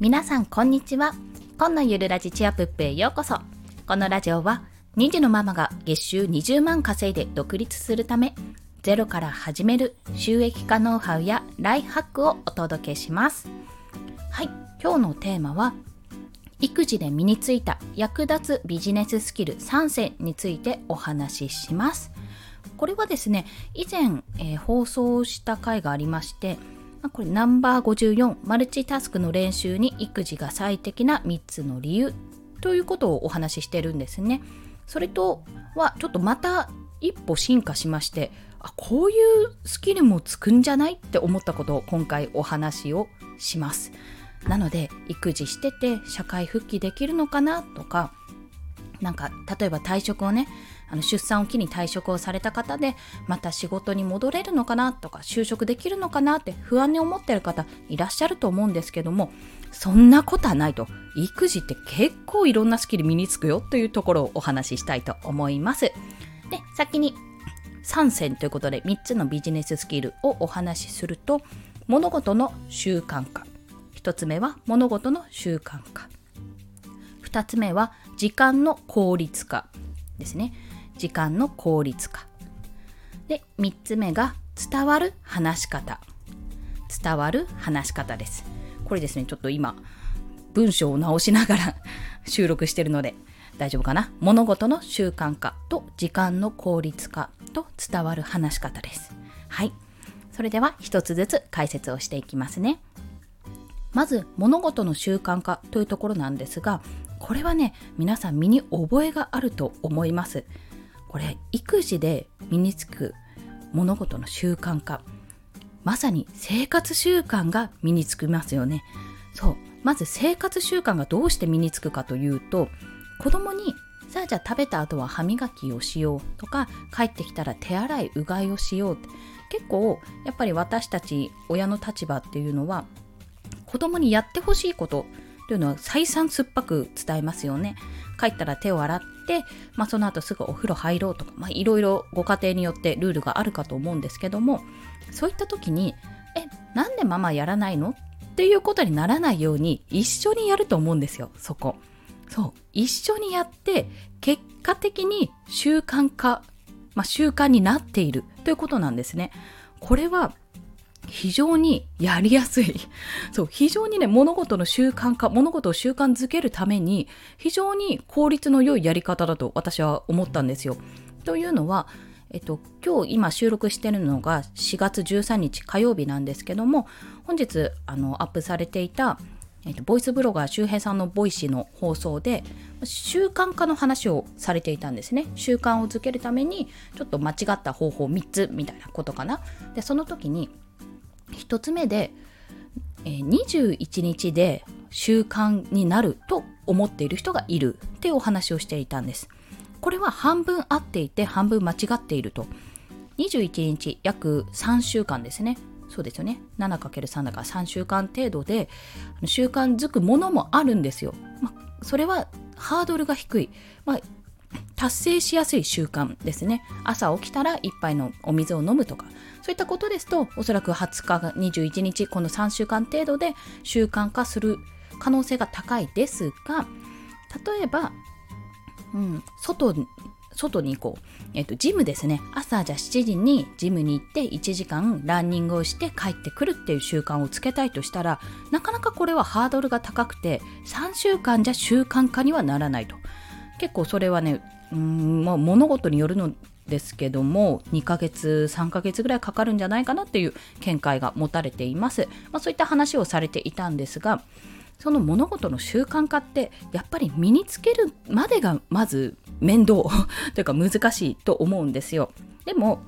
皆さんこんにちは。今のゆるラジチアプップへようこそ。このラジオは2児のママが月収20万稼いで独立するためゼロから始める収益化ノウハウやライフハックをお届けします。はい。今日のテーマは育児で身についた役立つビジネススキル3選についてお話しします。これはですね以前、えー、放送した回がありましてこれナンバー54マルチタスクの練習に育児が最適な3つの理由ということをお話ししてるんですね。それとはちょっとまた一歩進化しましてあこういうスキルもつくんじゃないって思ったことを今回お話をします。なので育児してて社会復帰できるのかなとかなんか例えば退職をねあの出産を機に退職をされた方でまた仕事に戻れるのかなとか就職できるのかなって不安に思ってる方いらっしゃると思うんですけどもそんなことはないと。育児って結構いろんなスキル身につくよというところをお話ししたいと思います。で先に3選ということで3つのビジネススキルをお話しすると物事の習慣化。1つ目は物事の習慣化。2つ目は時間の効率化ですね。時間の効率化。で3つ目が伝わる話し方。伝わる話し方です。これですねちょっと今文章を直しながら 収録してるので大丈夫かな？物事の習慣化と時間の効率化と伝わる話し方です。はい。それでは一つずつ解説をしていきますね。まず物事の習慣化というところなんですがこれはね皆さん身に覚えがあると思います。これ育児で身につく物事の習慣化。まさに生活習慣が身につきますよね。そう。まず生活習慣がどうして身につくかというと子供にさあじゃあ食べた後は歯磨きをしようとか帰ってきたら手洗いうがいをしよう。って結構やっぱり私たち親の立場っていうのは子供にやってほしいことというのは再三酸っぱく伝えますよね。帰ったら手を洗って、まあ、その後すぐお風呂入ろうとか、まあ、いろいろご家庭によってルールがあるかと思うんですけどもそういった時に「えなんでママやらないの?」っていうことにならないように一緒にやると思うんですよそこ。そう一緒にやって結果的に習慣化、まあ、習慣になっているということなんですね。これは非常にやりやすい。そう、非常にね、物事の習慣化、物事を習慣づけるために、非常に効率の良いやり方だと私は思ったんですよ。というのは、えっと、今日今収録してるのが4月13日火曜日なんですけども、本日あのアップされていた、えっと、ボイスブロガー周平さんのボイシーの放送で習慣化の話をされていたんですね習慣をづけるためにちょっと間違った方法3つみたいなことかなでその時に1つ目で、えー、21日で習慣になると思っている人がいるっていうお話をしていたんです。これは半分合っていて半分間違っていると。21日約3週間ですね。そうですよね。7×3 だから3週間程度で習慣づくものもあるんですよ。ま、それはハードルが低い。まあ、達成しやすい習慣ですね。朝起きたら1杯のお水を飲むとか、そういったことですと、おそらく20日21日、この3週間程度で習慣化する可能性が高いですが、例えば、うん、外外に行こう。えっ、と、ジムですね。朝じゃ7時にジムに行って1時間ランニングをして帰ってくるっていう習慣をつけたいとしたら、なかなかこれはハードルが高くて、3週間じゃ習慣化にはならないと。結構それはね、うん、まあ、物事によるのですけども2ヶ月3ヶ月ぐらいかかるんじゃないかなっていう見解が持たれています、まあ、そういった話をされていたんですがその物事の習慣化ってやっぱり身につけるまでがまず面倒 というか難しいと思うんですよでも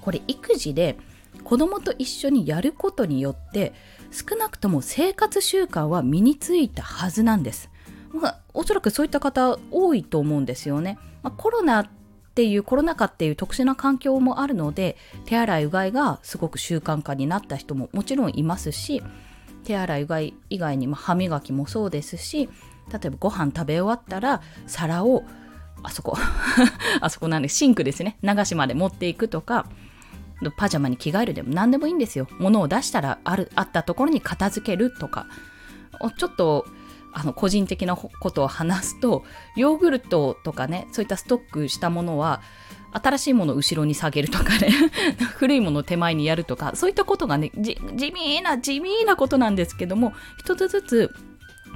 これ育児で子供と一緒にやることによって少なくとも生活習慣は身についたはずなんです。まあ、おそらくそういった方多いと思うんですよね。まあ、コロナっていうコロナ禍っていう特殊な環境もあるので手洗いうがいがすごく習慣化になった人ももちろんいますし手洗いうがい以外にも歯磨きもそうですし例えばご飯食べ終わったら皿をあそこ あそこなんでシンクですね。流しまで持っていくとかパジャマに着替えるでも何でもいいんですよ。物を出したらあるあったところに片付けるとかちょっとあの個人的なことを話すとヨーグルトとかねそういったストックしたものは新しいものを後ろに下げるとかね 古いものを手前にやるとかそういったことがね地味な地味なことなんですけども一つずつ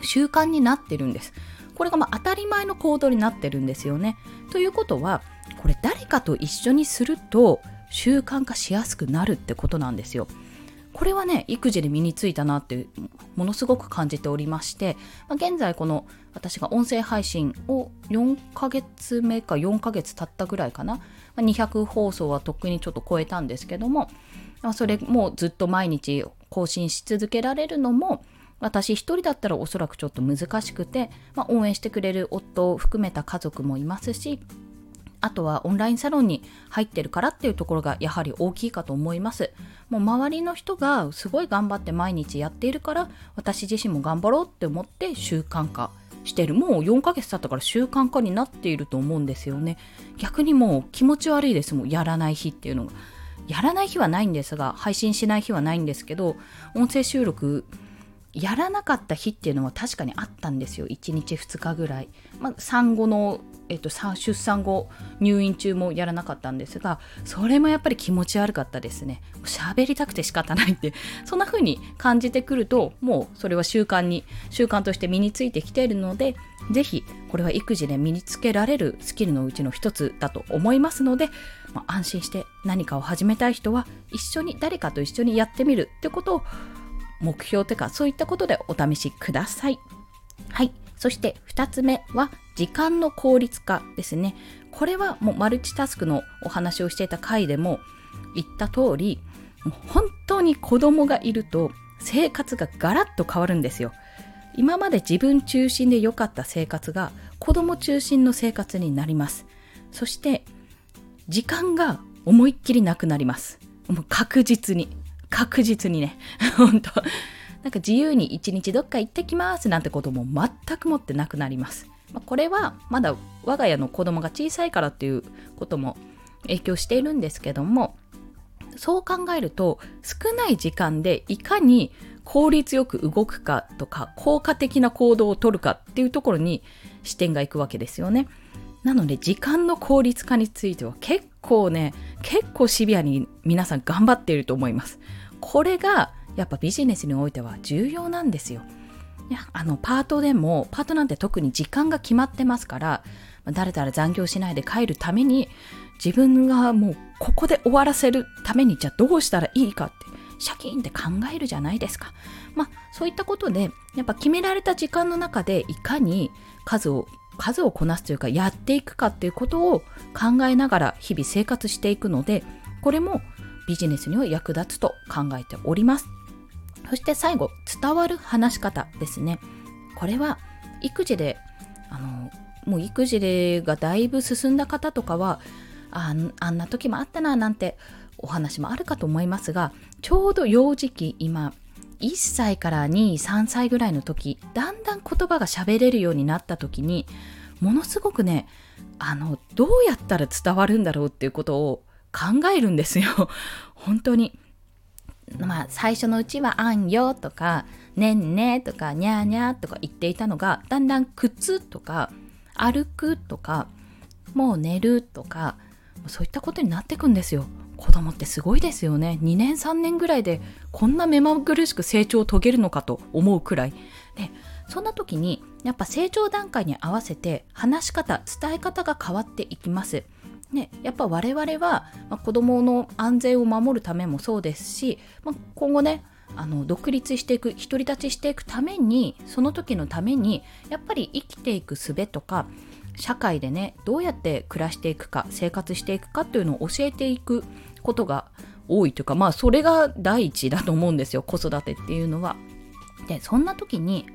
習慣になってるんです。これがまあ当たり前の行動になってるんですよね。ということはこれ誰かと一緒にすると習慣化しやすくなるってことなんですよ。これはね育児で身についたなってものすごく感じておりまして、まあ、現在この私が音声配信を4ヶ月目か4ヶ月経ったぐらいかな、ま、200放送はとっくにちょっと超えたんですけども、ま、それもずっと毎日更新し続けられるのも私一人だったらおそらくちょっと難しくて、まあ、応援してくれる夫を含めた家族もいますしあとはオンラインサロンに入ってるからっていうところがやはり大きいかと思います。もう周りの人がすごい頑張って毎日やっているから私自身も頑張ろうって思って習慣化してる。もう4ヶ月経ったから習慣化になっていると思うんですよね。逆にもう気持ち悪いですもん。やらない日っていうのが。やらない日はないんですが、配信しない日はないんですけど、音声収録やらなかった日っていうのは確かにあったんですよ1日2日ぐらい、まあ、産後の、えっと、出産後入院中もやらなかったんですがそれもやっぱり気持ち悪かったですね喋りたくて仕方ないってそんな風に感じてくるともうそれは習慣に習慣として身についてきているのでぜひこれは育児で身につけられるスキルのうちの一つだと思いますので、まあ、安心して何かを始めたい人は一緒に誰かと一緒にやってみるってことを目標というかそういったことでお試しください。はい。そして2つ目は時間の効率化ですね。これはもうマルチタスクのお話をしていた回でも言った通り、本当に子供がいると生活がガラッと変わるんですよ。今まで自分中心で良かった生活が子供中心の生活になります。そして時間が思いっきりなくなります。もう確実に。確実にね、本当なんか自由に一日どっか行ってきますなんてことも全くもってなくなります。まあ、これはまだ我が家の子供が小さいからっていうことも影響しているんですけども、そう考えると少ない時間でいかに効率よく動くかとか効果的な行動をとるかっていうところに視点がいくわけですよね。なので時間の効率化については結構ね結構シビアに皆さん頑張っていると思います。これがやっぱビジネスにおいては重要なんですよ。いやあのパートでもパートなんて特に時間が決まってますから誰々残業しないで帰るために自分がもうここで終わらせるためにじゃあどうしたらいいかってシャキーンって考えるじゃないですか。まあそういったことでやっぱ決められた時間の中でいかに数を数をこなすというかやっていくかっていうことを考えながら日々生活していくのでこれもビジネスには役立つと考えております。そして最後、伝わる話し方ですね。これは育児で、あの、もう育児がだいぶ進んだ方とかは、ああんな時もあったななんてお話もあるかと思いますが、ちょうど幼児期、今、1歳から2、3歳ぐらいの時、だんだん言葉が喋れるようになった時に、ものすごくね、あの、どうやったら伝わるんだろうっていうことを考えるんですよ。本当に。まあ最初のうちはあんよとかねんねとかにゃーにゃーとか言っていたのがだんだん靴とか歩くとかもう寝るとかそういったことになっていくんですよ。子供ってすごいですよね。2年3年ぐらいでこんな目まぐるしく成長を遂げるのかと思うくらい。でそんな時にやっぱ成長段階に合わせて話し方伝え方が変わっていきます。ね、やっぱ我々は、まあ、子どもの安全を守るためもそうですし、まあ、今後ねあの独立していく独り立ちしていくためにその時のためにやっぱり生きていく術とか社会でねどうやって暮らしていくか生活していくかっていうのを教えていくことが多いというかまあそれが第一だと思うんですよ子育てっていうのは。でそんな時に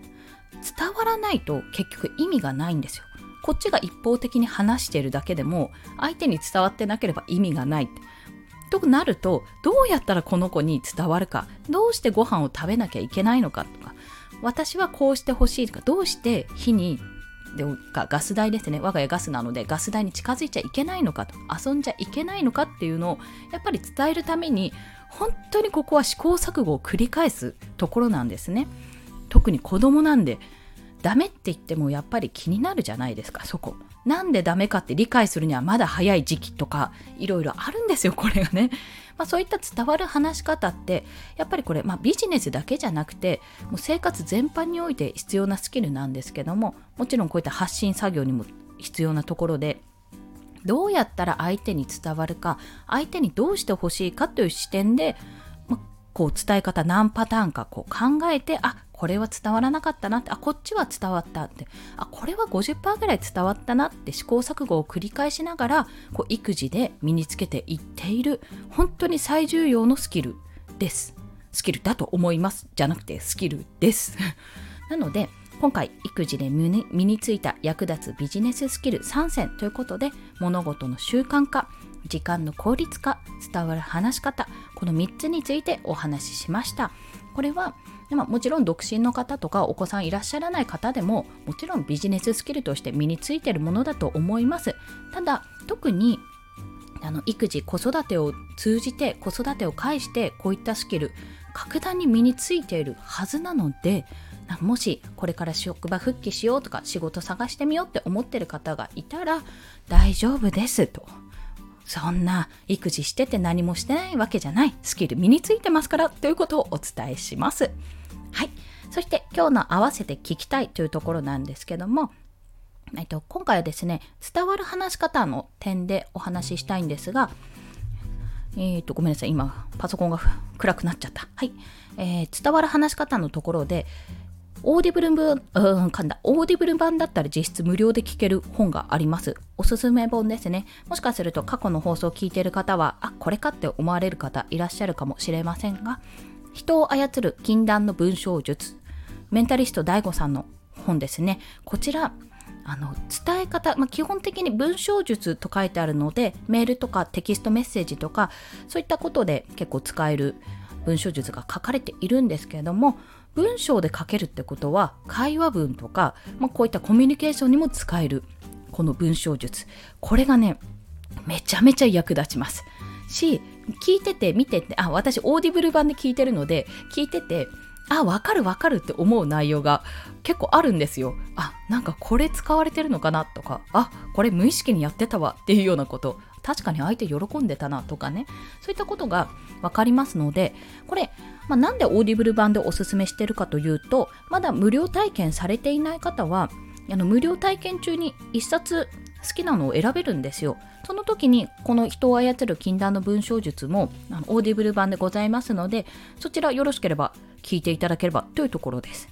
伝わらないと結局意味がないんですよ。こっちが一方的に話しているだけでも相手に伝わってなければ意味がない。となるとどうやったらこの子に伝わるか。どうしてご飯を食べなきゃいけないのかとか。私はこうしてほしいとか。どうして火にでガス代ですね。我が家ガスなのでガス代に近づいちゃいけないのかと。遊んじゃいけないのかっていうのをやっぱり伝えるために本当にここは試行錯誤を繰り返すところなんですね。特に子供なんでダメって言ってもやっぱり気になるじゃないですかそこ。なんでダメかって理解するにはまだ早い時期とかいろいろあるんですよこれがね、まあ、そういった伝わる話し方ってやっぱりこれ、まあ、ビジネスだけじゃなくてもう生活全般において必要なスキルなんですけどももちろんこういった発信作業にも必要なところでどうやったら相手に伝わるか相手にどうしてほしいかという視点で、こう伝え方何パターンかこう考えてあこれは伝わらなかったなってあこっちは伝わったって。あこれは50%ぐらい伝わったなって試行錯誤を繰り返しながらこう育児で身につけていっている本当に最重要のスキルです。スキルだと思います。じゃなくてスキルです。なので今回育児で身についた役立つビジネススキル3選ということで物事の習慣化時間の効率化伝わる話し方この3つについてお話ししました。これはまあ、もちろん独身の方とかお子さんいらっしゃらない方でももちろんビジネススキルとして身についてるものだと思いますただ特にあの育児子育てを通じて子育てを介してこういったスキル格段に身についているはずなのでもしこれから職場復帰しようとか仕事探してみようって思ってる方がいたら大丈夫ですと。そんな育児してて何もしてないわけじゃないスキル身についてますからということをお伝えします。そして今日の合わせて聞きたいというところなんですけども、えっと、今回はですね、伝わる話し方の点でお話ししたいんですが、えっ、と、ごめんなさい。今、パソコンが暗くなっちゃった。はい。えー、伝わる話し方のところで、オーディブル版、うん、噛んだ。オーディブル版だったら実質無料で聞ける本があります。おすすめ本ですね。もしかすると過去の放送を聞いている方は、あ、これかって思われる方いらっしゃるかもしれませんが、人を操る禁断の文章術。メンタリスト DAIGO さんの本ですね。こちら、あの伝え方、まあ、基本的に文章術と書いてあるのでメールとかテキストメッセージとかそういったことで結構使える文章術が書かれているんですけれども文章で書けるってことは会話文とか、まあ、こういったコミュニケーションにも使えるこの文章術これがねめちゃめちゃ役立ちますし聞いてて見ててあ私オーディブル版で聞いてるので聞いててあわかるわかるって思う内容が結構あるんですよ。あなんかこれ使われてるのかなとかあこれ無意識にやってたわっていうようなこと。確かに相手喜んでたなとかね。そういったことが分かりますのでこれまあ、なんでオーディブル版でおすすめしてるかというとまだ無料体験されていない方はあの無料体験中に1冊好きなのを選べるんですよ。その時にこの人を操る禁断の文章術もあのオーディブル版でございますのでそちらよろしければ聞いていただければというところです。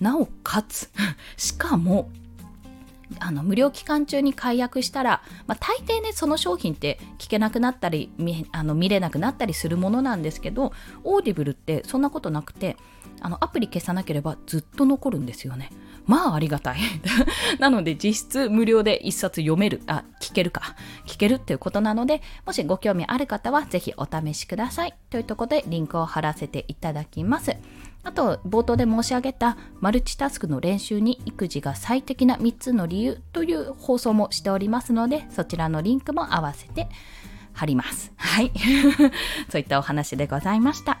なおかつ しかもあの無料期間中に解約したら、まあ、大抵ねその商品って聞けなくなったり見あの見れなくなったりするものなんですけどオーディブルってそんなことなくてあのアプリ消さなければずっと残るんですよね。まあありがたい。なので実質無料で一冊読める、あ、聞けるか、聞けるっていうことなので、もしご興味ある方はぜひお試しください。というところでリンクを貼らせていただきます。あと、冒頭で申し上げたマルチタスクの練習に育児が最適な3つの理由という放送もしておりますので、そちらのリンクも合わせて貼ります。はい。そういったお話でございました。